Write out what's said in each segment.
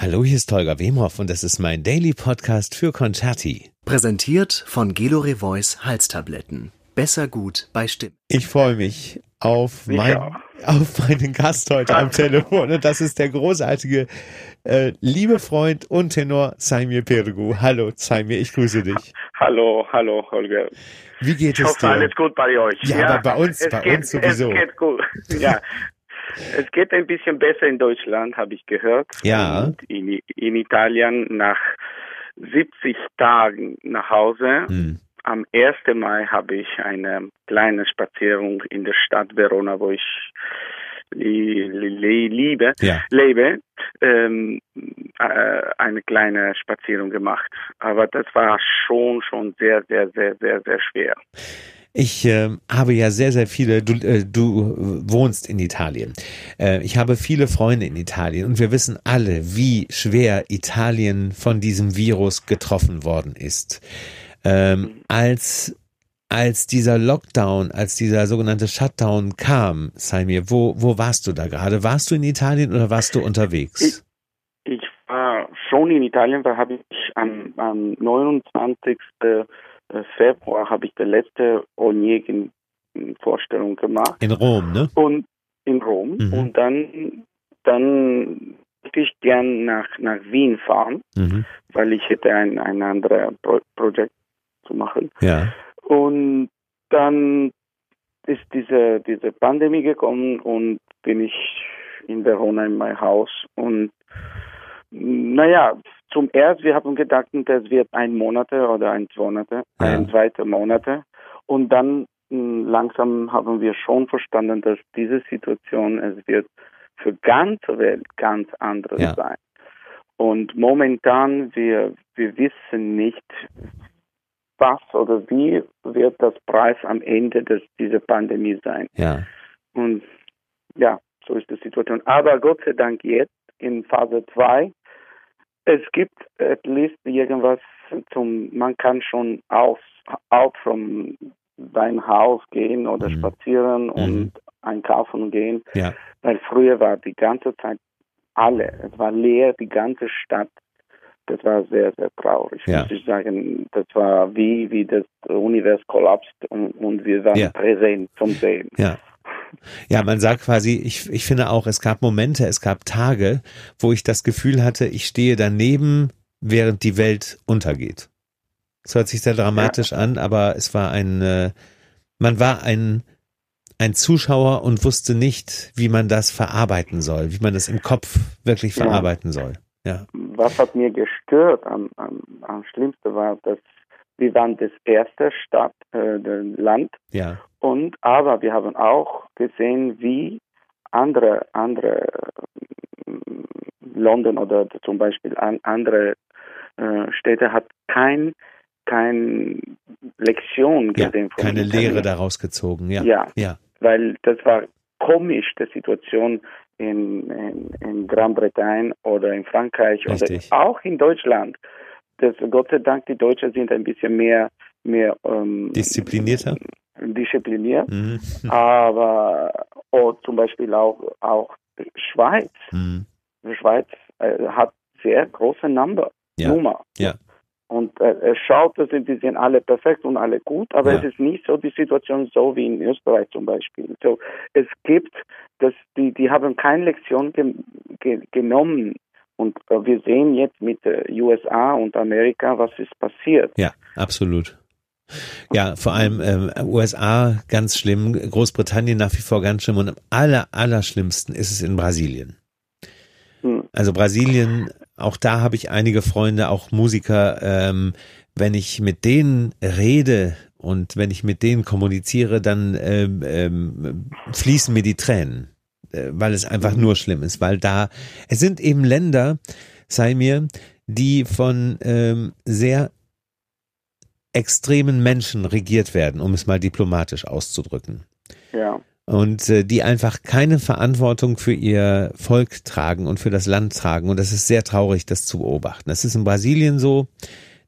Hallo, hier ist Holger Wemhoff und das ist mein Daily Podcast für Concerti. Präsentiert von Gelore Voice Halstabletten. Besser gut bei Stimmen. Ich freue mich auf, mein, auf meinen Gast heute am Telefon und das ist der großartige äh, liebe Freund und Tenor Saimir Pergu. Hallo Saimir, ich grüße dich. Hallo, hallo Holger. Wie geht ich es hoffe, dir? alles gut bei euch. Ja, aber bei uns, es bei geht, uns sowieso. Es geht gut. Ja. Es geht ein bisschen besser in Deutschland, habe ich gehört. Ja. In, in Italien nach 70 Tagen nach Hause. Hm. Am 1. Mai habe ich eine kleine Spazierung in der Stadt Verona, wo ich li li liebe, Ja. lebe, ähm, äh, eine kleine Spazierung gemacht. Aber das war schon, schon sehr, sehr, sehr, sehr, sehr schwer. Ich äh, habe ja sehr, sehr viele, du, äh, du wohnst in Italien. Äh, ich habe viele Freunde in Italien und wir wissen alle, wie schwer Italien von diesem Virus getroffen worden ist. Ähm, als, als dieser Lockdown, als dieser sogenannte Shutdown kam, Saimir, wo, wo warst du da gerade? Warst du in Italien oder warst du unterwegs? Ich war schon in Italien, da habe ich am, am 29. Februar habe ich die letzte Onegin-Vorstellung gemacht. In Rom, ne? Und in Rom. Mhm. Und dann, dann würde ich gern nach, nach Wien fahren, Mhm. weil ich hätte ein, ein anderes Pro Projekt zu machen. Ja. Und dann ist diese, diese Pandemie gekommen und bin ich in Verona in mein Haus. Und naja, zum erst, wir haben gedacht, das wird ein Monat oder ein zwei Monate, Ja. ein zweiter Monate. Und dann mh, langsam haben wir schon verstanden, dass diese Situation, es wird für ganze Welt ganz anderes Ja. sein. Und momentan, wir, wir wissen nicht, was oder wie wird das Preis am Ende des, dieser Pandemie sein. Ja. Und ja, so ist die Situation. Aber Gott sei Dank jetzt in Phase 2, es gibt at least irgendwas zum, man kann schon aus, out from dein Haus gehen oder Mhm. spazieren und einkaufen gehen. Ja. Weil früher war die ganze Zeit alle, es war leer, die ganze Stadt. Das war sehr, sehr traurig, Ja. muss ich sagen. Das war wie, wie das Universum kollapst und, und wir waren Ja. präsent zum Sehen. Ja. Ja, man sagt quasi, ich, ich finde auch, es gab Momente, es gab Tage, wo ich das Gefühl hatte, ich stehe daneben, während die Welt untergeht. Es hört sich sehr dramatisch an, aber es war ein, äh, man war ein, ein Zuschauer und wusste nicht, wie man das verarbeiten soll, wie man das im Kopf wirklich Ja. verarbeiten soll. Ja. Was hat mir gestört am, am, am schlimmsten war, dass wir waren das erste Stadt, äh, Land Ja. und aber wir haben auch gesehen, wie andere andere äh, London oder zum Beispiel an, andere äh, Städte hat kein kein Lektion ja. gesehen von Keine. Lehre daraus gezogen. Ja. Ja. Ja. weil das war komisch, die Situation in, in, in Großbritannien oder in Frankreich Richtig. oder auch in Deutschland. Das, Gott sei Dank, die Deutschen sind ein bisschen mehr, mehr ähm, Disziplinierter? diszipliniert, Mhm. aber oh, zum Beispiel auch, auch Schweiz. Mhm. Die Schweiz äh, hat sehr große Number, Ja. Nummer. Ja. Und äh, es schaut, dass die sind alle perfekt und alle gut, aber Ja. es ist nicht so die Situation so wie in Österreich zum Beispiel. So, es gibt, dass die, die haben keine Lektion ge ge genommen. Und äh, wir sehen jetzt mit äh, USA und Amerika, was ist passiert. Ja, absolut. Ja, vor allem ähm, USA ganz schlimm, Großbritannien nach wie vor ganz schlimm und am aller, allerschlimmsten ist es in Brasilien. Hm. Also Brasilien, auch da habe ich einige Freunde, auch Musiker, ähm, wenn ich mit denen rede und wenn ich mit denen kommuniziere, dann ähm, ähm, fließen mir die Tränen, äh, weil es einfach nur schlimm ist, weil da, es sind eben Länder, sei mir, die von ähm, sehr extremen Menschen regiert werden, um es mal diplomatisch auszudrücken. Ja. Und äh, die einfach keine Verantwortung für ihr Volk tragen und für das Land tragen. Und das ist sehr traurig, das zu beobachten. Das ist in Brasilien so,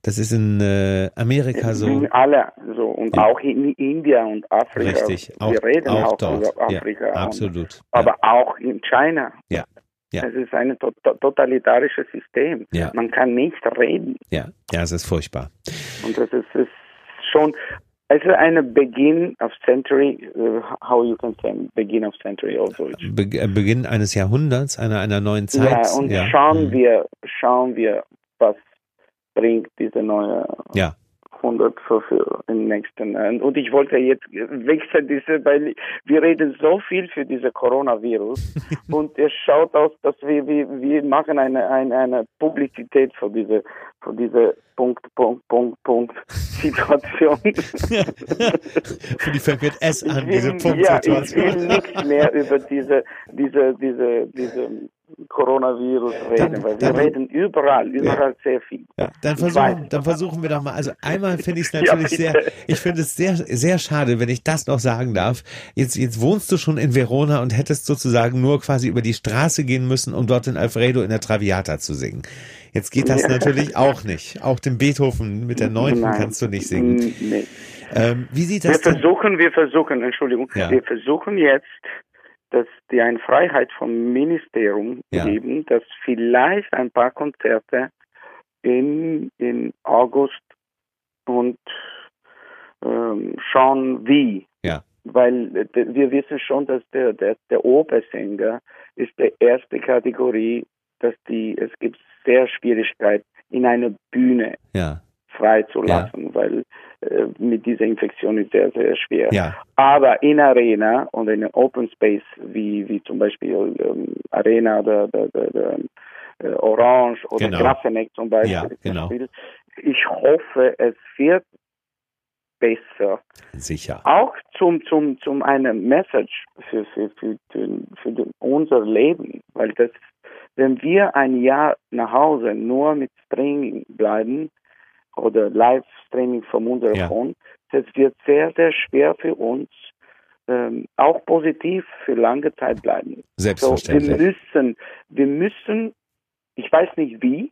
das ist in äh, Amerika so. In alle so und Ja. auch in India und Afrika. Richtig, auch, Wir reden auch auch, dort. über Afrika. Ja, und, absolut. aber auch in China. Ja. Ja. Es ist ein to totalitarisches System. Ja. Man kann nicht reden. Ja, ja, es ist furchtbar. Und das ist, ist schon, also eine Beginn of century, uh, how you can say begin of century also. Be äh, Beginn eines Jahrhunderts, einer, einer neuen Zeit. Ja, und ja. schauen Mhm. wir, schauen wir, was bringt diese neue Ja. 100 für, für den nächsten. Und ich wollte jetzt wechseln diese, weil wir reden so viel für diese Coronavirus und es schaut aus, dass wir, wir, wir machen eine, eine, eine Publizität für diese, für diese Punkt, Punkt, Punkt, Punkt Situation. Für die fängt mit S an, diese will, ja, ich will nichts mehr über diese, diese, diese, diese Coronavirus reden, Dann- weil wir dann- reden überall, überall sehr viel. Ja, dann versuchen, dann versuchen wir doch mal. Also einmal finde ich es Ja, natürlich sehr, bitte. ich finde es sehr, sehr schade, wenn ich das noch sagen darf. Jetzt, jetzt wohnst du schon in Verona und hättest sozusagen nur quasi über die Straße gehen müssen, um dort den Alfredo in der Traviata zu singen. Jetzt geht das Ja. natürlich auch nicht. Auch den Beethoven mit der Neunten Nein. kannst du nicht singen. Nee. Ähm, wie sieht Wir das denn? versuchen, wir versuchen, Entschuldigung, Ja. wir versuchen jetzt, dass die eine Freiheit vom Ministerium Ja. geben, dass vielleicht ein paar Konzerte in, in August und ähm, schauen wie. Ja. Weil äh, wir wissen schon, dass der, der, der Opersänger ist der erste Kategorie, dass die, es gibt sehr Schwierigkeit in einer Bühne Ja, freizulassen, weil äh, mit dieser Infektion ist sehr, sehr schwer. ja, Aber in Arena und in Open Space, wie, wie zum Beispiel ähm, Arena oder, oder, oder, äh, Orange oder Genau. Grafeneck zum Beispiel, Ja, genau. ich hoffe, es wird besser. sicher. Auch zum, zum, zum eine Message für, für, für, den, für den, unser Leben, weil das, wenn wir ein Jahr nach Hause nur mit Streaming bleiben oder Live-Streaming vom unserem Ja. Phone, das wird sehr, sehr schwer für uns, ähm, auch positiv für lange Zeit bleiben. So, wir Selbstverständlich. müssen, wir müssen, ich weiß nicht wie,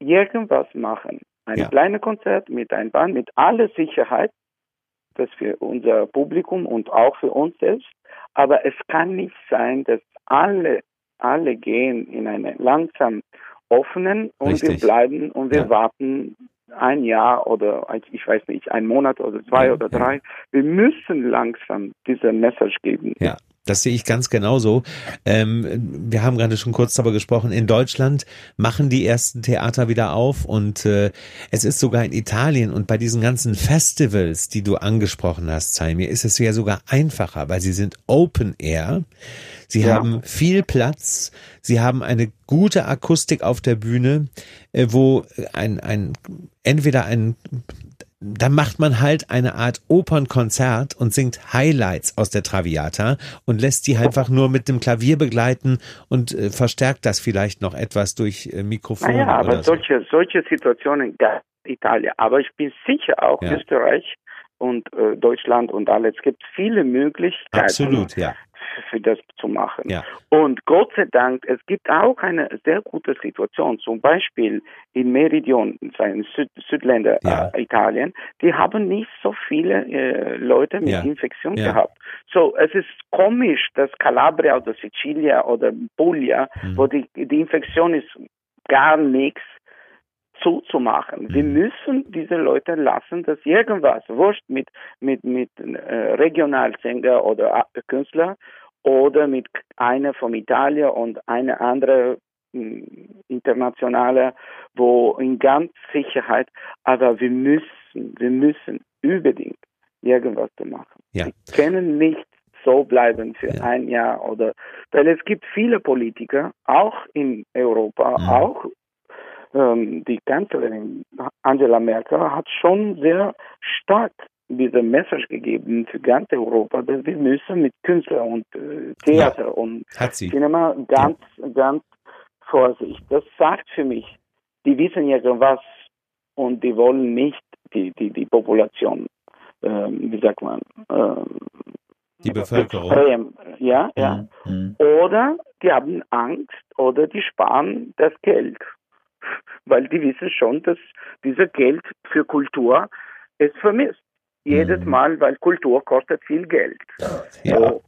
irgendwas machen. Ein Ja. kleines Konzert mit ein Band, mit aller Sicherheit, das für unser Publikum und auch für uns selbst. Aber es kann nicht sein, dass alle, alle gehen in einen langsam offenen und Richtig. wir bleiben und wir Ja. warten ein Jahr oder ich weiß nicht, ein Monat oder zwei oder drei. Wir müssen langsam diese Message geben. Ja, das sehe ich ganz genauso. Ähm, wir haben gerade schon kurz darüber gesprochen. In Deutschland machen die ersten Theater wieder auf und äh, es ist sogar in Italien und bei diesen ganzen Festivals, die du angesprochen hast, Zaimir, ist es ja sogar einfacher, weil sie sind Open Air. Sie Ja. haben viel Platz, sie haben eine gute Akustik auf der Bühne, äh, wo ein, ein entweder ein da macht man halt eine Art Opernkonzert und singt Highlights aus der Traviata und lässt die einfach nur mit dem Klavier begleiten und äh, verstärkt das vielleicht noch etwas durch äh, Mikrofon Naja, aber oder so. solche, solche Situationen gab Italien. Aber ich bin sicher auch Ja. Österreich und äh, Deutschland und alles. Es gibt viele Möglichkeiten Absolut, ja. Für, das zu machen. Ja. Und Gott sei Dank, es gibt auch eine sehr gute Situation. Zum Beispiel in Meridion, in Süd, Südländer Ja. äh, Italien, die haben nicht so viele äh, Leute mit Ja. Infektion gehabt. So, es ist komisch, dass Calabria oder Sicilia oder Puglia, Mhm. wo die, die Infektion ist gar nichts zuzumachen. Wir Mhm. müssen diese Leute lassen, dass irgendwas, wurscht mit, mit, mit äh, Regionalsänger oder Künstler oder mit einer von Italien und eine andere mh, internationale, wo in ganz Sicherheit, aber wir müssen, wir müssen unbedingt irgendwas zu machen. Ja. Wir können nicht so bleiben für Ja. ein Jahr oder, weil es gibt viele Politiker, auch in Europa, Mhm. auch ähm, die Kanzlerin Angela Merkel hat schon sehr stark diese Message gegeben für ganz Europa, dass wir müssen mit Künstler und äh, Theater und Hat sie. Cinema ganz, ganz Vorsicht. Das sagt für mich, die wissen ja was und die wollen nicht die, die, die Population, ähm, wie sagt man, ähm, Die Bevölkerung. extrem, ja, ja. Mhm. Oder die haben Angst oder die sparen das Geld. Weil die wissen schon, dass dieses Geld für Kultur ist vermisst. Jedes Mhm. Mal, weil Kultur kostet viel Geld. Ja. So,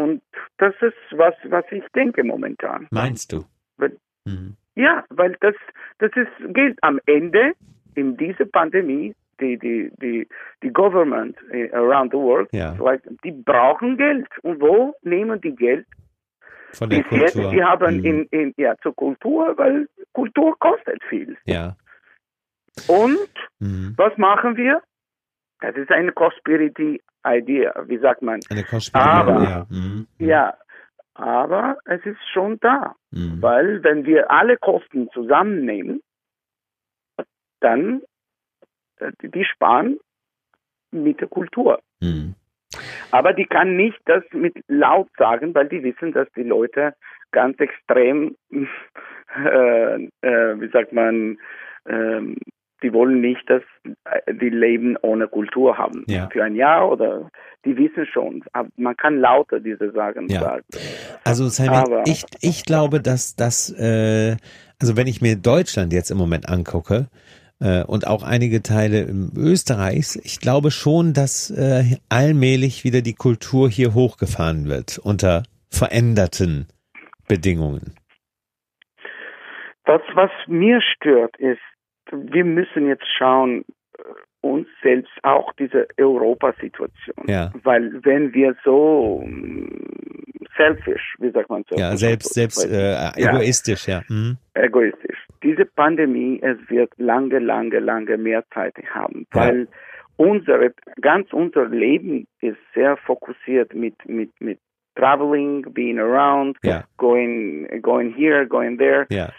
und das ist was, was ich denke momentan. Meinst du? Weil, mhm. Ja, weil das, das ist gilt am Ende in dieser Pandemie die die die die Government eh, around the world, ja. die brauchen Geld und wo nehmen die Geld? Von der Bis Kultur. Jetzt, die haben Mhm. in, in ja zur Kultur, weil Kultur kostet viel. Ja. Und Mhm. was machen wir? Das ist eine Conspiracy Idea, wie sagt man? Eine. Aber- ja. Mhm. Ja, aber es ist schon da, Mhm. weil wenn wir alle Kosten zusammennehmen, dann äh, die sparen mit der Kultur. Mhm. Aber die kann nicht das mit laut sagen, weil die wissen, dass die Leute ganz extrem, äh, äh, wie sagt man, ähm, die wollen nicht, dass äh, die Leben ohne Kultur haben. Ja. Für ein Jahr oder die wissen schon. Aber man kann lauter diese Sachen Ja. sagen. Also Simon, ich, ich glaube, dass das, äh, also wenn ich mir Deutschland jetzt im Moment angucke äh, und auch einige Teile Österreichs, ich glaube schon, dass äh, allmählich wieder die Kultur hier hochgefahren wird unter veränderten Bedingungen. Das, was mir stört, ist, wir müssen jetzt schauen, äh, uns selbst auch diese Europasituation. Ja. Weil wenn wir so mm, selfish, wie sagt man so? Ja, selbst, selbst äh, Ja. egoistisch, ja. Mhm. egoistisch. Diese Pandemie, es wird lange, lange, lange mehr Zeit haben, Ja. weil unsere, ganz unser Leben ist sehr fokussiert mit, mit, mit traveling, being around, Ja. going, going here, going there. Ja,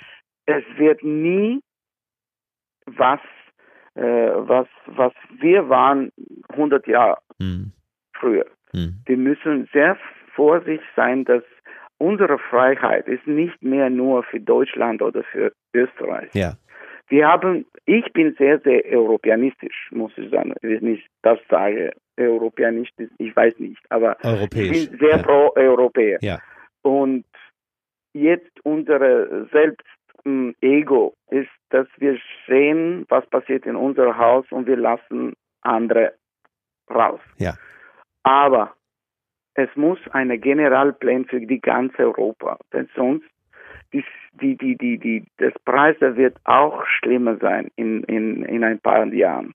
Es wird nie was, äh, was, was wir waren 100 Jahre mhm. früher. Mhm. Wir müssen sehr vorsichtig sein, dass unsere Freiheit ist nicht mehr nur für Deutschland oder für Österreich. ja, Wir haben, ich bin sehr, sehr europäanistisch, muss ich sagen. Wenn ich das sage, europäanistisch, ich weiß nicht, aber europäisch. ich bin sehr ja. pro Europäer. Ja. Und jetzt unsere selbst ähm, Ego ist, dass wir sehen, was passiert in unserem Haus und wir lassen andere raus. Ja. Aber es muss eine Generalplan für die ganze Europa, denn sonst die, die, die, die, die, das Preise wird auch schlimmer sein in, in, in ein paar Jahren.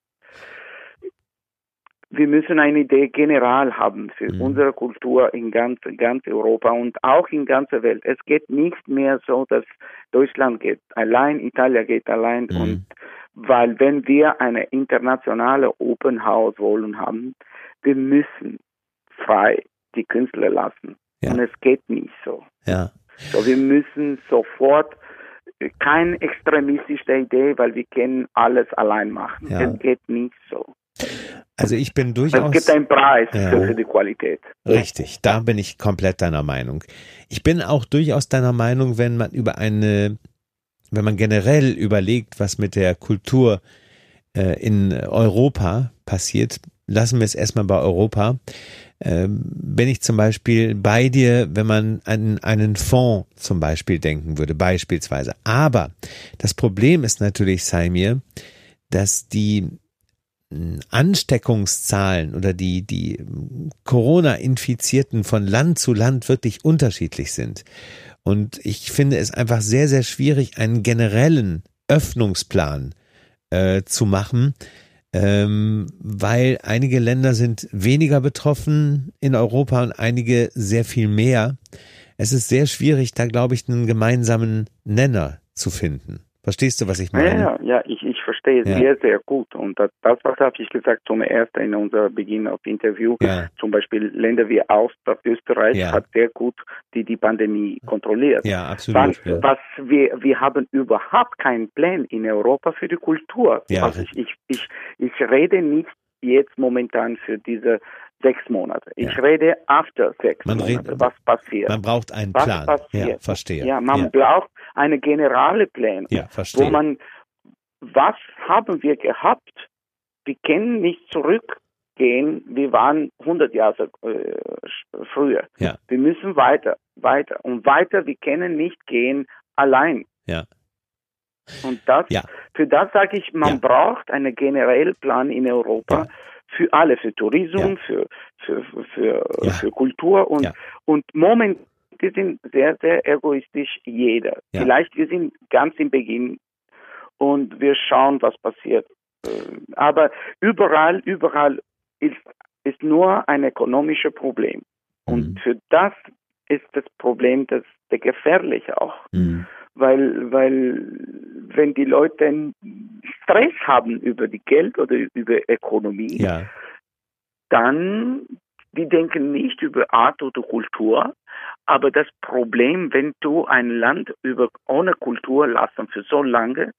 Wir müssen eine Idee general haben für Mhm. unsere Kultur in ganz, ganz Europa und auch in ganzer Welt. Es geht nicht mehr so, dass Deutschland geht allein, Italien geht allein Mhm. und weil wenn wir eine internationale Open House wollen haben, wir müssen frei die Künstler lassen. Ja. Und es geht nicht so. Ja, So, wir müssen sofort äh, keine extremistische Idee, weil wir können alles allein machen. Ja. Es geht nicht so. Also ich bin Es durchaus. gibt einen Preis Ja. für, die Qualität. Richtig, da bin ich komplett deiner Meinung. Ich bin auch durchaus deiner Meinung, wenn man über eine, wenn man generell überlegt, was mit der Kultur äh, in Europa passiert, lassen wir es erstmal bei Europa. Ähm, bin ich zum Beispiel bei dir, wenn man an einen Fonds zum Beispiel denken würde, beispielsweise. Aber das Problem ist natürlich, Saimir, dass die Ansteckungszahlen oder die, die Corona-Infizierten von Land zu Land wirklich unterschiedlich sind. Und ich finde es einfach sehr, sehr schwierig, einen generellen Öffnungsplan äh, zu machen, ähm, weil einige Länder sind weniger betroffen in Europa und einige sehr viel mehr. Es ist sehr schwierig, da glaube ich, einen gemeinsamen Nenner zu finden. Verstehst du, was ich meine? ja, ja ich, ich verstehe Ja. sehr, sehr gut. Und das, was habe ich gesagt zum ersten in unserem Beginn auf Interview. Ja. Zum Beispiel Länder wie Austria, Österreich Ja. hat sehr gut die, die Pandemie kontrolliert. Ja, Was, absolut. Ja. was wir, wir haben überhaupt keinen Plan in Europa für die Kultur. Ja. Also ich, ich, ich, ich rede nicht jetzt momentan für diese sechs Monate. Ich Ja. rede after sechs Man Monate, redet- was passiert. Man braucht einen was Plan. passiert. Ja, verstehe. Ja, man ja, braucht eine generale Plan, ja, wo verstehe. man, was haben wir gehabt? Wir können nicht zurückgehen, wir waren 100 Jahre äh, früher. Ja. Wir müssen weiter, weiter und weiter, wir können nicht gehen allein. Ja. Und das, Ja. für das sage ich, man Ja. braucht einen generellen Plan in Europa Ja. Für alle, für Tourismus, Ja. für, für, für, Ja. für Kultur und, Ja. und Moment, wir sind sehr, sehr egoistisch, jeder. Vielleicht wir sind ganz im Beginn und wir schauen, was passiert. Äh, Aber überall, überall ist, ist nur ein ökonomisches Problem. Und Mhm. für das ist das Problem das, der gefährliche auch. Mhm. Weil, weil wenn die Leute Stress haben über die Geld oder über Ökonomie, Ja, dann die denken nicht über Art oder Kultur, aber das Problem, wenn du ein Land über ohne Kultur lassen für so lange,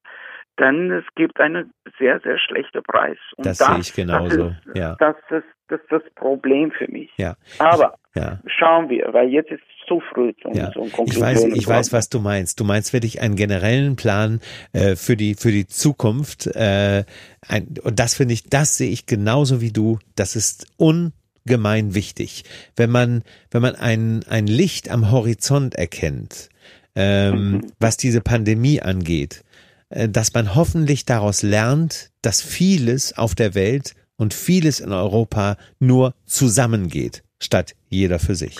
dann es gibt einen sehr sehr schlechten Preis. Und das sehe ich genauso. Das ist, Ja, das ist das ist das Problem für mich. ja, Aber ja. schauen wir, weil jetzt ist es zu früh zum, Ja, zum ich weiß, ich weiß, was du meinst. Du meinst wirklich einen generellen Plan äh, für die für die Zukunft. Äh, ein, und das finde ich, das sehe ich genauso wie du. Das ist ungemein wichtig, wenn man wenn man ein ein Licht am Horizont erkennt, ähm, Mhm. was diese Pandemie angeht, dass man hoffentlich daraus lernt, dass vieles auf der Welt und vieles in Europa nur zusammengeht, statt jeder für sich.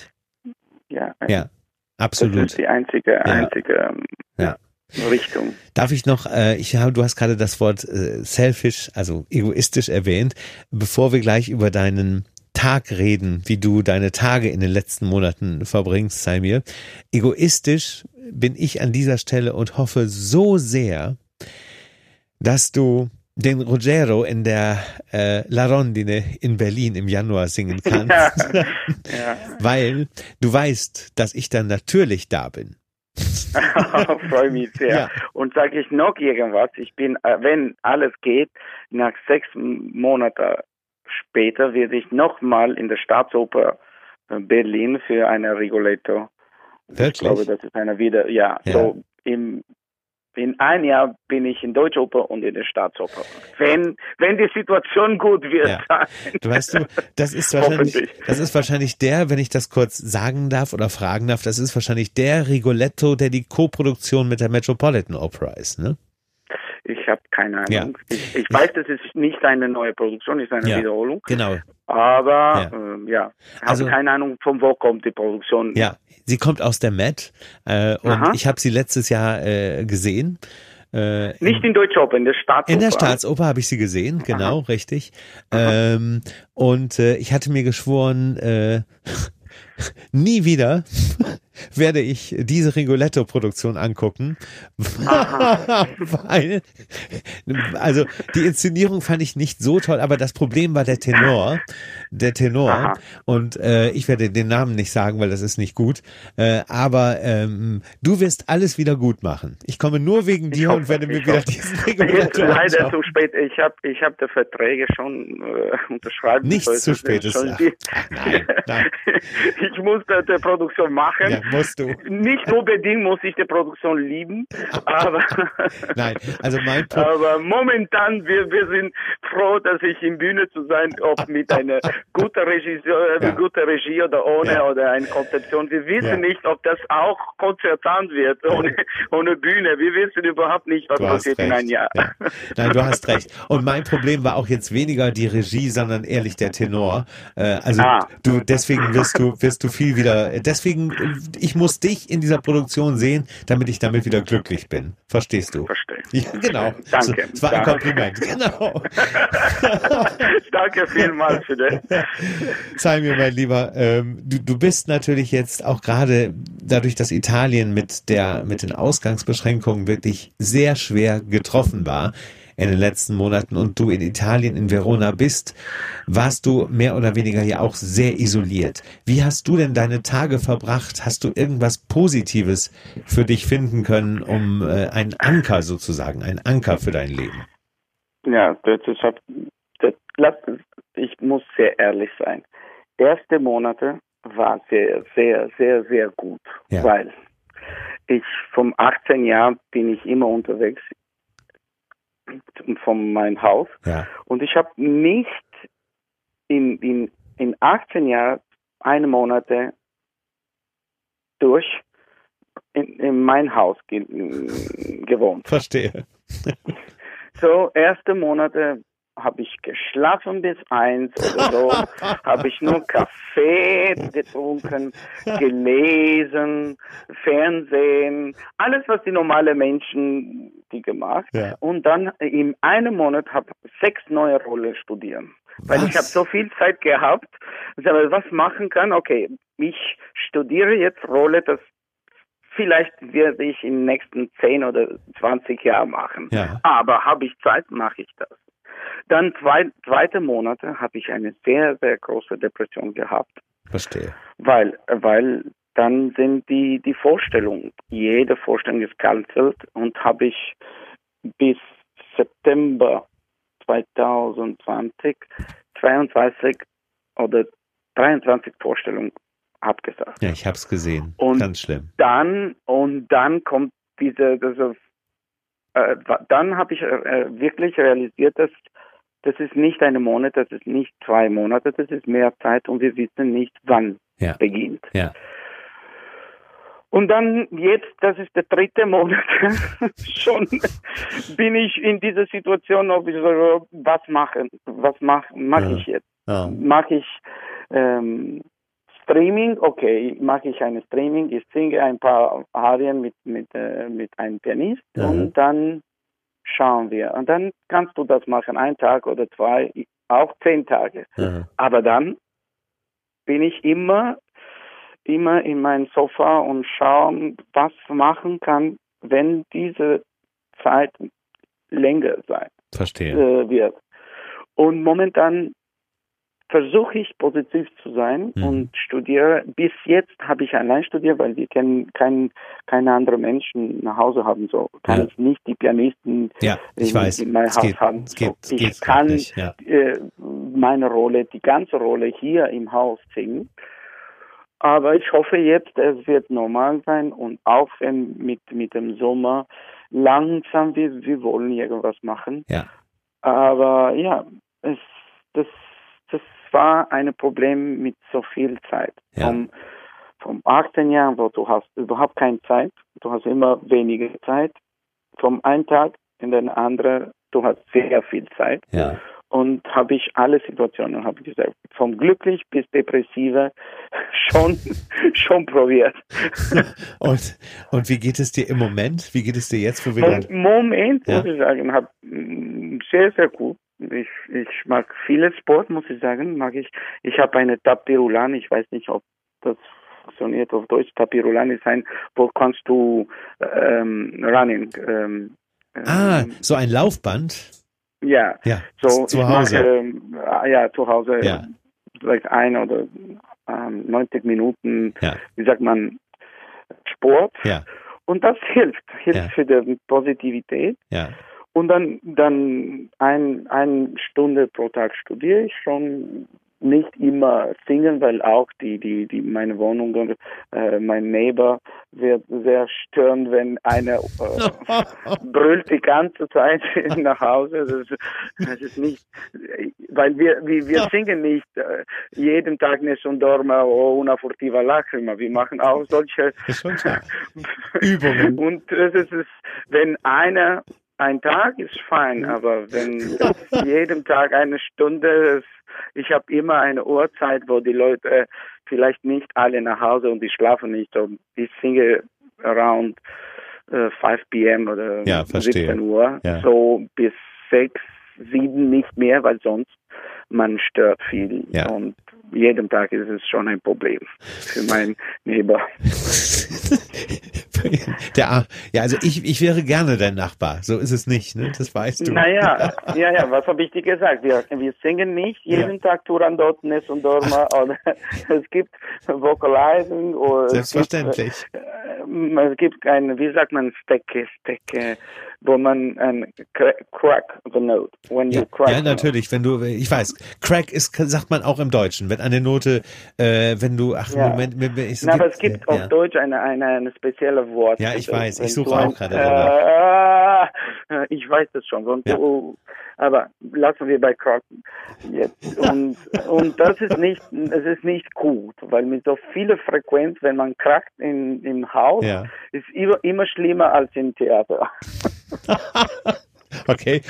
Ja, Ja, das absolut. ist die einzige, einzige ähm, Ja. Richtung. Darf ich noch, äh, ich habe, du hast gerade das Wort äh, selfish, also egoistisch erwähnt, bevor wir gleich über deinen Tag reden, wie du deine Tage in den letzten Monaten verbringst, sei mir. Egoistisch bin ich an dieser Stelle und hoffe so sehr, dass du den Rogero in der äh, La Rondine in Berlin im Januar singen kannst, Ja. Ja. weil du weißt, dass ich dann natürlich da bin. Freue mich sehr. Ja. Und sage ich noch irgendwas, ich bin, äh, wenn alles geht, nach sechs Monaten später werde ich nochmal in der Staatsoper äh, Berlin für eine Rigoletto. Ich Wirklich? glaube, das ist eine wieder, ja, Ja. so im in ein Jahr bin ich in Deutschoper und in der Staatsoper. Wenn, wenn die Situation gut wird. Ja. dann- Du weißt du, das ist wahrscheinlich, das ist wahrscheinlich der, wenn ich das kurz sagen darf oder fragen darf, das ist wahrscheinlich der Rigoletto, der die Co-Produktion mit der Metropolitan Opera ist, ne? Ich habe keine Ahnung. Ja. Ich, ich weiß, das ist nicht eine neue Produktion, ist eine Ja. Wiederholung. Genau. Aber Ja. äh, ja. habe Also- keine Ahnung, von wo kommt die Produktion. Ja, sie kommt aus der Met äh, und Aha. ich habe sie letztes Jahr äh, gesehen. Äh, Nicht in Deutschoper, in der Staatsoper. In der Staatsoper habe ich sie gesehen, genau, richtig. Ähm, und äh, ich hatte mir geschworen, äh, nie wieder werde ich diese Rigoletto-Produktion angucken, weil, also die Inszenierung fand ich nicht so toll, aber das Problem war der Tenor, der Tenor Aha. und äh, ich werde den Namen nicht sagen, weil das ist nicht gut, äh, aber ähm, du wirst alles wieder gut machen. Ich komme nur wegen dir hoffe, und werde mir ich wieder hoffe. diesen Rigoletto leider anschauen. zu spät. Ich habe ich hab die Verträge schon äh, unterschreiben. Nichts zu spät ist ach, nein, nein. Ich muss die, die Produktion machen. Ja, musst du. Nicht unbedingt muss ich die Produktion lieben, aber, Nein, also mein Pro aber momentan wir, wir sind froh, dass ich in Bühne zu sein, ob mit einer guten Regisseur, Ja. gute Regie oder ohne Ja. oder eine Konzeption. Wir wissen Ja. nicht, ob das auch konzertant wird ohne, ohne Bühne. Wir wissen überhaupt nicht, was Du passiert in einem Jahr. Ja. Nein, du hast recht. Und mein Problem war auch jetzt weniger die Regie, sondern ehrlich der Tenor. Äh, also Ah. du, deswegen wirst du, wirst du viel wieder. Deswegen, äh, ich muss dich in dieser Produktion sehen, damit ich damit wieder glücklich bin. Verstehst du? Verstehe. Ja, genau. Danke. Es war ein Danke. Kompliment. Genau. Danke vielmals für das. Sei mir, mein Lieber, ähm, du, du bist natürlich jetzt auch gerade dadurch, dass Italien mit der, mit den Ausgangsbeschränkungen wirklich sehr schwer getroffen war in den letzten Monaten und du in Italien, in Verona bist, warst du mehr oder weniger ja auch sehr isoliert. Wie hast du denn deine Tage verbracht? Hast du irgendwas Positives für dich finden können, um äh, einen Anker sozusagen, einen Anker für dein Leben? Ja, das ist, das, ich muss sehr ehrlich sein. Erste Monate war sehr, sehr, sehr, sehr gut, Ja. weil ich vom 18 Jahr bin ich immer unterwegs von meinem Haus Ja, und ich habe nicht in, in, in 18 Jahren eine Monate durch in, in mein Haus ge gewohnt. verstehe. So, erste Monate habe ich geschlafen bis eins oder so, habe ich nur Kaffee getrunken, gelesen, Fernsehen, alles, was die normale Menschen die gemacht. Ja. Und dann in einem Monat habe sechs neue Rollen studieren. Weil Was? ich habe so viel Zeit gehabt, dass ich was machen kann. Okay, ich studiere jetzt Rolle, das vielleicht werde ich in den nächsten 10 oder 20 Jahren machen. Ja. Aber habe ich Zeit, mache ich das. Dann zwei, zweite Monate habe ich eine sehr, sehr große Depression gehabt, Verstehe. weil, weil dann sind die, die Vorstellungen, jede Vorstellung ist cancelled und habe ich bis September 2020 22 oder 23 Vorstellungen abgesagt. Ja, ich habe es gesehen. Und- Ganz schlimm. dann und dann kommt diese, diese äh, dann habe ich äh, wirklich realisiert, dass das ist nicht eine Monat, das ist nicht zwei Monate, das ist mehr Zeit und wir wissen nicht, wann Ja. beginnt. Ja. Und dann jetzt, das ist der dritte Monat, schon bin ich in dieser Situation, ob ich so, was machen, was mache mach Ja. ich jetzt? Oh. mache ich ähm, Streaming, okay, mache ich eine Streaming, ich singe ein paar Arien mit, mit, äh, mit einem Pianist Mhm. und dann schauen wir. Und dann kannst du das machen, ein Tag oder zwei, auch zehn Tage. Aha. Aber dann bin ich immer, immer in meinem Sofa und schauen, was machen kann, wenn diese Zeit länger sein Verstehe. äh, wird. Und momentan versuche ich positiv zu sein Mhm. und studiere. Bis jetzt habe ich allein studiert, weil wir kennen kein, keine anderen Menschen nach Hause haben. So kann Ja. ich nicht die Pianisten Ja, ich in, weiß. in mein Es Haus geht, haben. es geht, so, ich geht kann nicht. Ja. äh, meine Rolle, die ganze Rolle hier im Haus singen. Aber ich hoffe jetzt, es wird normal sein und auch wenn mit, mit dem Sommer langsam, wir, wir wollen irgendwas machen. Ja. Aber ja, es, das, das war ein Problem mit so viel Zeit. Ja. Vom, vom 18 Jahren, wo du hast überhaupt keine Zeit, du hast immer weniger Zeit. Vom einen Tag in den anderen, du hast sehr viel Zeit ja. und habe ich alle Situationen, habe ich gesagt, vom glücklich bis depressive schon schon probiert. Und, und wie geht es dir im Moment? Wie geht es dir jetzt, wo wir. Im Moment Ja. muss ich sagen, hab mm, sehr sehr gut. Ich ich mag viele Sport, muss ich sagen, mag ich. Ich habe eine Tapirulan, ich weiß nicht, ob das funktioniert auf Deutsch. Tapirulan ist ein, wo kannst du ähm, running. Ähm, Ah, ähm, so ein Laufband? ja. Ja, So, zu ich Hause. Mache, ähm, ah, ja, zu Hause Ja. vielleicht ein oder ähm, 90 Minuten, Ja. wie sagt man, Sport. Ja, Und das hilft, hilft Ja. für die Positivität. ja. Und dann, dann ein, eine Stunde pro Tag studiere ich schon. Nicht immer singen, weil auch die, die, die meine Wohnung, äh, mein Neighbor wird sehr stören, wenn einer äh, brüllt die ganze Zeit nach Hause. Das, ist- das ist nicht, weil wir, wir, wir singen nicht äh, jeden Tag Nessun Dorma o una furtiva lacrima. Wir machen auch solche. Übungen. Und das ist es, wenn einer ein Tag ist fein, aber wenn das jeden Tag eine Stunde ist, ich habe immer eine Uhrzeit, wo die Leute äh, vielleicht nicht alle nach Hause und die schlafen nicht. So, ich singe around äh, 5 p.m. oder Ja, verstehe. 17 Uhr, Ja. so bis 6, 7 nicht mehr, weil sonst man stört viel. Ja. Und jeden Tag ist es schon ein Problem für meinen Neighbor. Der, ja, also ich, ich wäre gerne dein Nachbar. So ist es nicht, ne? Das weißt du. Naja, ja, ja, was habe ich dir gesagt? Wir, wir singen nicht jeden Tag Turandot, Nes und Dorma. Oder es gibt Vocalizing oder Selbstverständlich. Es gibt, äh, es gibt ein, wie sagt man, Stecke, Stecke, wo man cra- crack the note. When Ja, you crack ja, the note. natürlich. Wenn du, ich weiß, Crack ist, sagt man auch im Deutschen. Wenn eine Note, äh, wenn du, ach, Ja. Moment, es Na, aber es gibt auf ja. Deutsch eine, eine, eine spezielle Wort. Ja, ich weiß. Ich suche auch gerade Äh, ich weiß das schon. Ja. du, aber lassen wir bei Crocken jetzt. Und, und das ist nicht, es ist nicht gut, weil mit so vieler Frequenz, wenn man krackt in, im Haus, Ja. ist immer, immer schlimmer als im Theater. Okay.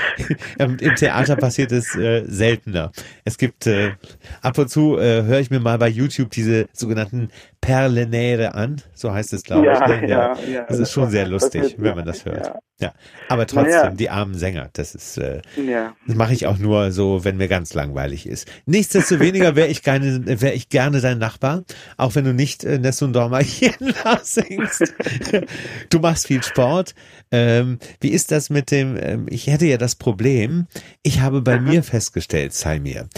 Im, Im, Theater passiert es äh, seltener. Es gibt äh, ab und zu äh, höre ich mir mal bei YouTube diese sogenannten Perlenäre an, so heißt es, glaube ja, ich. Ne? Ja, ja, Das ist schon sehr lustig, wenn man das hört. Ja. Aber trotzdem, die armen Sänger, das ist, äh, das mache ich auch nur so, wenn mir ganz langweilig ist. Nichtsdestoweniger wäre ich gerne, wäre ich gerne dein Nachbar, auch wenn du nicht äh, Nessun Dorma hier singst. du machst viel Sport. Ähm, wie ist das mit dem, ähm, ich hätte ja das Problem, ich habe bei Aha. mir festgestellt, sei mir,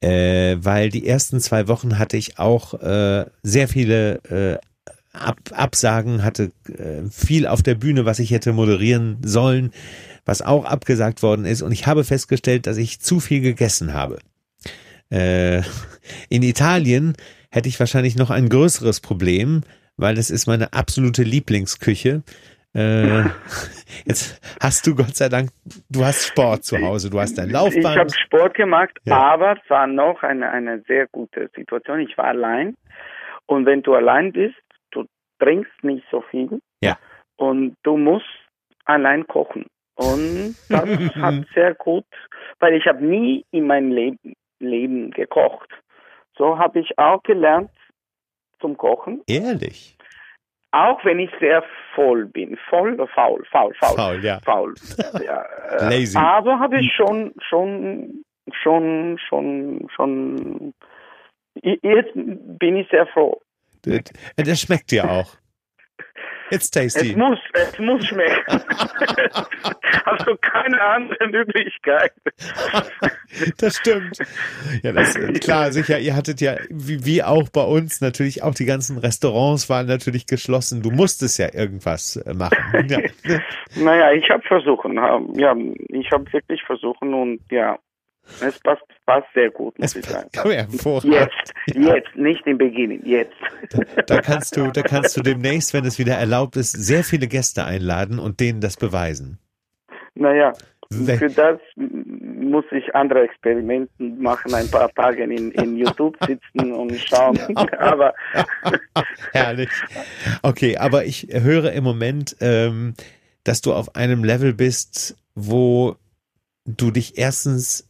äh, weil die ersten zwei Wochen hatte ich auch äh, sehr viele äh, Ab Absagen, hatte äh, viel auf der Bühne, was ich hätte moderieren sollen, was auch abgesagt worden ist. Und ich habe festgestellt, dass ich zu viel gegessen habe. Äh, in Italien hätte ich wahrscheinlich noch ein größeres Problem, weil es ist meine absolute Lieblingsküche. Äh, jetzt hast du Gott sei Dank, du hast Sport zu Hause, du hast dein Laufband. Ich habe Sport gemacht, ja. aber es war noch eine, eine sehr gute Situation. Ich war allein und wenn du allein bist, du trinkst nicht so viel ja. und du musst allein kochen. Und das hat sehr gut, weil ich habe nie in meinem Leben, Leben gekocht. So habe ich auch gelernt zum Kochen. Ehrlich? Auch wenn ich sehr voll bin. Voll oder faul? Faul, faul. Faul, ja. Faul. ja äh, Lazy. Aber habe ich schon, schon, schon, schon, schon. Jetzt bin ich sehr froh. Das schmeckt dir auch. It's tasty. Es muss, es muss schmecken. Hast du keine andere Möglichkeit. das stimmt. Ja, das ist klar, sicher. Ihr hattet ja, wie, wie auch bei uns, natürlich auch die ganzen Restaurants waren natürlich geschlossen. Du musstest ja irgendwas äh, machen. Ja. naja, ich habe versuchen, ja, ich habe wirklich versuchen und ja, es passt, passt sehr gut, muss es ich sagen. Jetzt, ja. jetzt, nicht im Beginn, jetzt. Da, da, kannst du, da kannst du demnächst, wenn es wieder erlaubt ist, sehr viele Gäste einladen und denen das beweisen. Naja, für das muss ich andere Experimente machen, ein paar Tage in, in YouTube sitzen und schauen. aber herrlich. Okay, aber ich höre im Moment, ähm, dass du auf einem Level bist, wo du dich erstens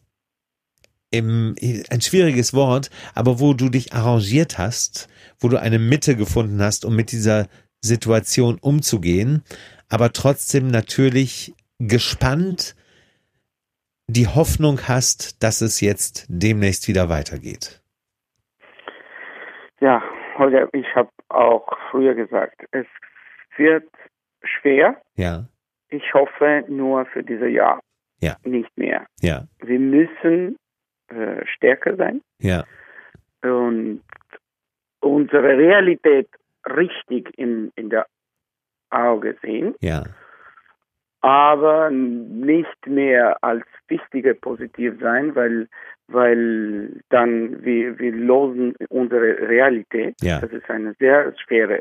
im, ein schwieriges Wort, aber wo du dich arrangiert hast, wo du eine Mitte gefunden hast, um mit dieser Situation umzugehen, aber trotzdem natürlich gespannt die Hoffnung hast, dass es jetzt demnächst wieder weitergeht. Ja, Holger, ich habe auch früher gesagt, es wird schwer. Ja. Ich hoffe nur für dieses Jahr. Ja. Nicht mehr. Ja. Wir müssen äh, stärker sein. Ja. Und unsere Realität richtig in, in der Auge sehen. Ja. Aber nicht mehr als wichtiger positiv sein, weil, weil dann wir, wir losen unsere Realität. Ja. Das ist ein sehr schwerer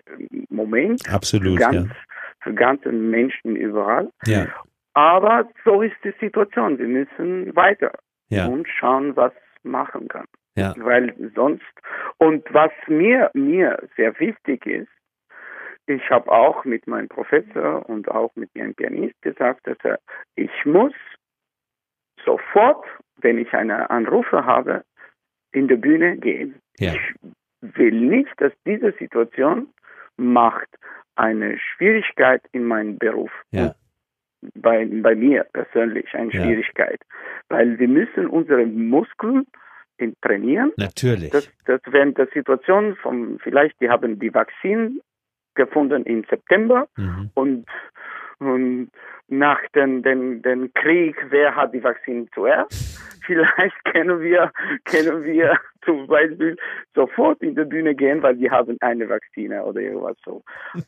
Moment. Absolut. Für, ganz, ja. für ganze Menschen überall. Ja. Aber so ist die Situation. Wir müssen weiter ja. und schauen, was machen kann. Ja. Weil sonst, und was mir, mir sehr wichtig ist, ich habe auch mit meinem Professor und auch mit meinem Pianist gesagt, dass er, ich muss sofort, wenn ich eine Anrufe habe, in der Bühne gehen. Ja. Ich will nicht, dass diese Situation macht eine Schwierigkeit in meinem Beruf. Ja bei, bei mir persönlich eine ja. Schwierigkeit, weil wir müssen unsere Muskeln trainieren. Natürlich. Das, das während der Situation vom, vielleicht, die haben die Vakzin gefunden im September mhm. und, und nach dem den, den Krieg, wer hat die Vakzin zuerst? Vielleicht können wir, können wir zum Beispiel sofort in die Bühne gehen, weil die haben eine Vakzine oder irgendwas so.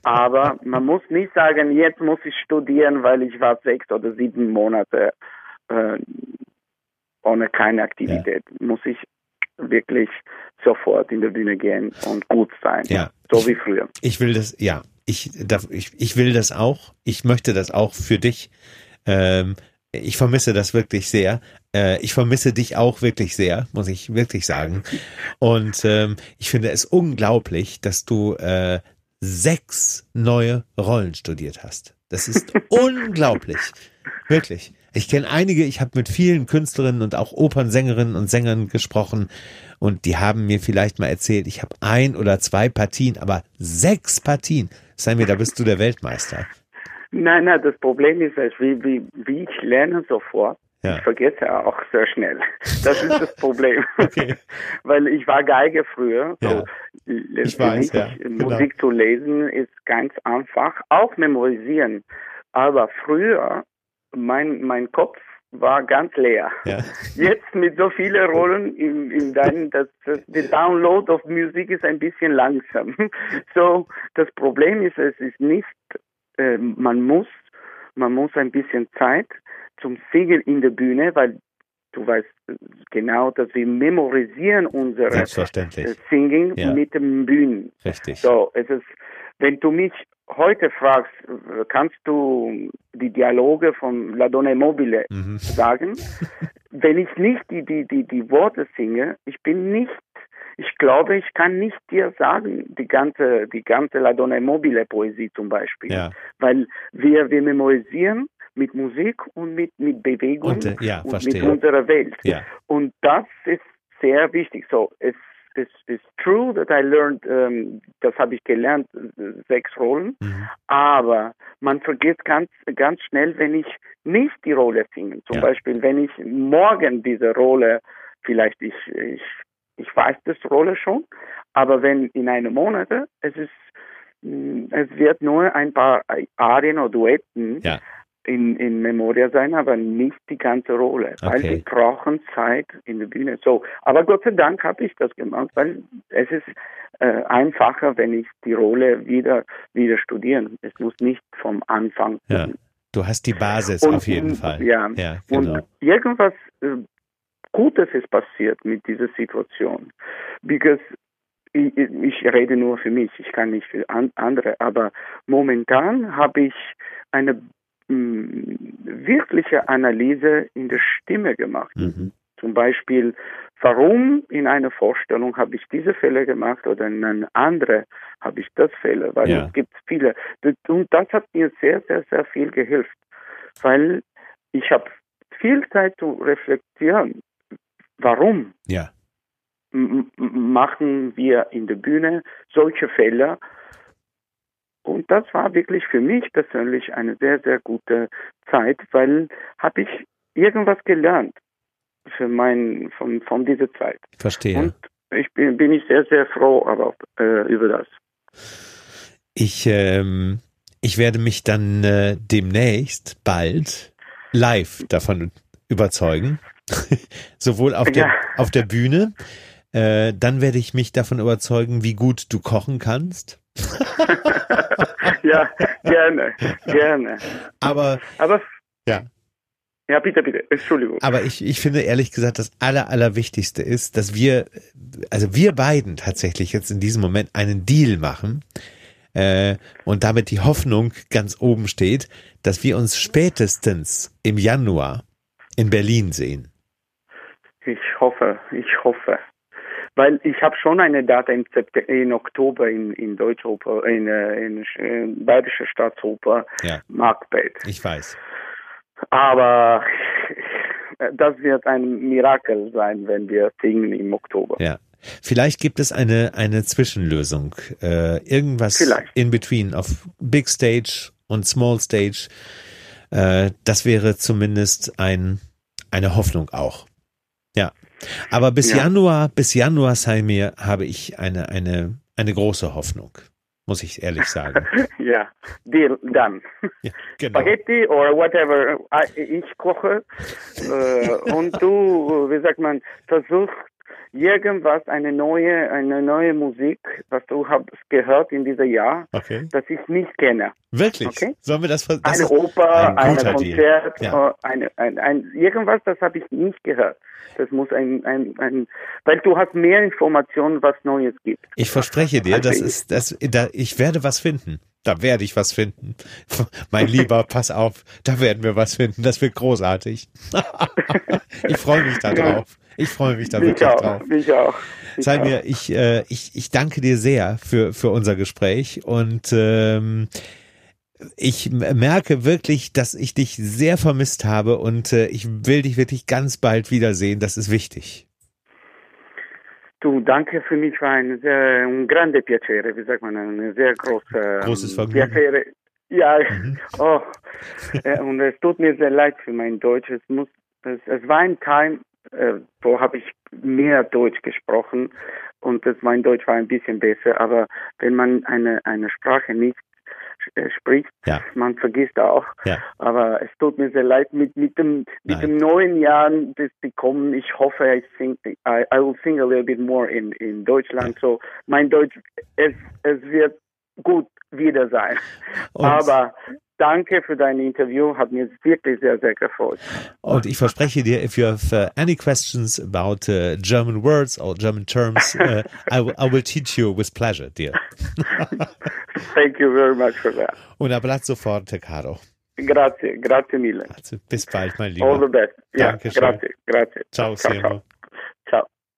Aber man muss nicht sagen, jetzt muss ich studieren, weil ich war sechs oder sieben Monate äh, ohne keine Aktivität. Ja. Muss ich wirklich sofort in die Bühne gehen und gut sein. Ja. So wie früher. Ich will das, ja, ich, ich, ich will das auch. Ich möchte das auch für dich. Ähm, ich vermisse das wirklich sehr. Äh, ich vermisse dich auch wirklich sehr, muss ich wirklich sagen. Und ähm, ich finde es unglaublich, dass du äh, sechs neue Rollen studiert hast. Das ist unglaublich. Wirklich. Ich kenne einige, ich habe mit vielen Künstlerinnen und auch Opernsängerinnen und Sängern gesprochen und die haben mir vielleicht mal erzählt, ich habe ein oder zwei Partien, aber sechs Partien. Sei mir, da bist du der Weltmeister. Nein, nein, das Problem ist, wie, wie, wie ich lerne sofort, ja. Ich vergesse auch sehr schnell. Das ist das Problem. okay. Weil ich war Geige früher. Ja. So, ich weiß, ja. Genau. Musik zu lesen ist ganz einfach. Auch memorisieren. Aber früher, mein, mein Kopf war ganz leer. Ja. Jetzt mit so vielen Rollen in, in deinem, das, das, der Download of Musik ist ein bisschen langsam. So, das Problem ist, es ist nicht, äh, man muss, man muss ein bisschen Zeit zum Singen in der Bühne, weil du weißt genau, dass wir memorisieren unsere Selbstverständlich. Singing ja. mit dem Bühnen. Richtig. So, es ist, wenn du mich heute fragst, kannst du die Dialoge von La Donna Mobile mhm. sagen? wenn ich nicht die, die, die, die Worte singe, ich bin nicht, ich glaube, ich kann nicht dir sagen, die ganze, die ganze La Donna Mobile Poesie zum Beispiel. Ja. Weil wir, wir memorisieren mit Musik und mit, mit Bewegung und, äh, ja, und mit unserer Welt. Ja. Und das ist sehr wichtig. So, es is is true that I learned, ähm, das habe ich gelernt, sechs Rollen, mhm. aber man vergisst ganz, ganz schnell, wenn ich nicht die Rolle singe. Zum ja. Beispiel, wenn ich morgen diese Rolle, vielleicht ich, ich, ich weiß das Rolle schon, aber wenn in einem Monat, es ist, mm, es wird nur ein paar Arien oder Duetten, ja in, in Memoria sein, aber nicht die ganze Rolle, weil okay. sie brauchen Zeit in der Bühne. So, aber Gott sei Dank habe ich das gemacht, weil es ist äh, einfacher, wenn ich die Rolle wieder wieder studieren. Es muss nicht vom Anfang. Ja. Du hast die Basis und, auf jeden Fall. Ja, ja genau. und irgendwas äh, Gutes ist passiert mit dieser Situation, because ich, ich, rede nur für mich, ich kann nicht für an, andere, aber momentan habe ich eine wirkliche Analyse in der Stimme gemacht. Mhm. Zum Beispiel, warum in einer Vorstellung habe ich diese Fälle gemacht oder in einer anderen habe ich das Fälle, weil ja. es gibt viele. Und das hat mir sehr, sehr, sehr viel geholfen, weil ich habe viel Zeit zu reflektieren. Warum ja. machen wir in der Bühne solche Fälle und das war wirklich für mich persönlich eine sehr, sehr gute Zeit, weil habe ich irgendwas gelernt für mein, von, von dieser Zeit. Verstehe. Und ich bin, bin ich sehr, sehr froh aber, äh, über das. Ich, ähm, ich werde mich dann äh, demnächst bald live davon überzeugen. Sowohl auf der, ja. auf der Bühne, äh, dann werde ich mich davon überzeugen, wie gut du kochen kannst. ja, gerne, gerne. Aber, aber ja. Ja, bitte, bitte. Entschuldigung. Aber ich, ich finde ehrlich gesagt, das Aller, Allerwichtigste ist, dass wir, also wir beiden tatsächlich jetzt in diesem Moment einen Deal machen äh, und damit die Hoffnung ganz oben steht, dass wir uns spätestens im Januar in Berlin sehen. Ich hoffe, ich hoffe weil ich habe schon eine Data im September, in Oktober in, in Deutschoper, in, äh, in, in Bayerische Staatsoper, ja. Marktfeld. Ich weiß. Aber das wird ein Mirakel sein, wenn wir singen im Oktober. Ja. Vielleicht gibt es eine, eine Zwischenlösung. Äh, irgendwas Vielleicht. in between auf Big Stage und Small Stage. Äh, das wäre zumindest ein, eine Hoffnung auch. Aber bis ja. Januar, bis Januar sei mir, habe ich eine, eine, eine große Hoffnung, muss ich ehrlich sagen. ja, Deal, dann. Ja, genau. Spaghetti oder whatever. Ich koche äh, und du, wie sagt man, versuchst irgendwas, eine neue, eine neue Musik, was du hast gehört in diesem Jahr, okay. das ich nicht kenne. Wirklich? Okay? Sollen wir das, das Eine Oper, ein, ein Konzert, ja. Äh, eine, ein, ein, irgendwas, das habe ich nicht gehört. Das muss ein, ein, ein, weil du hast mehr Informationen, was Neues gibt. Ich verspreche dir, das ist, das, da, ich werde was finden. Da werde ich was finden. Mein Lieber, pass auf, da werden wir was finden. Das wird großartig. ich freue mich da drauf. Ich freue mich da mich wirklich auch, drauf. Mich auch. Ich Sei mir, ich, äh, ich, ich danke dir sehr für, für unser Gespräch und ähm, ich merke wirklich, dass ich dich sehr vermisst habe und äh, ich will dich wirklich ganz bald wiedersehen. Das ist wichtig. Du, danke für mich war ein sehr un grande piacere, wie sagt man, ein sehr große Großes Vergnügen. Piacere. Ja, mhm. oh, äh, und es tut mir sehr leid für mein Deutsch. Es muss, es, es war ein Time, äh, wo habe ich mehr Deutsch gesprochen und das, mein Deutsch war ein bisschen besser. Aber wenn man eine eine Sprache nicht äh, spricht. Ja. Man vergisst auch. Ja. Aber es tut mir sehr leid mit, mit dem, mit dem neuen Jahr, das die kommen. Ich hoffe, ich sing, I, I will sing a little bit more in, in Deutschland. Ja. So, mein Deutsch, es, es wird gut wieder sein. Und Aber danke für dein Interview, hat mir wirklich sehr, sehr gefreut. Und ich verspreche dir, if you have uh, any questions about uh, German words or German terms, uh, I, I will teach you with pleasure, dear. Thank you very much for that. Un abbraccio forte, caro. Grazie, grazie mille. Grazie. Bis bald, mein Lieber. All the best. Ja, Dankeschön. grazie, grazie. Ciao, ciao, ciao. ciao.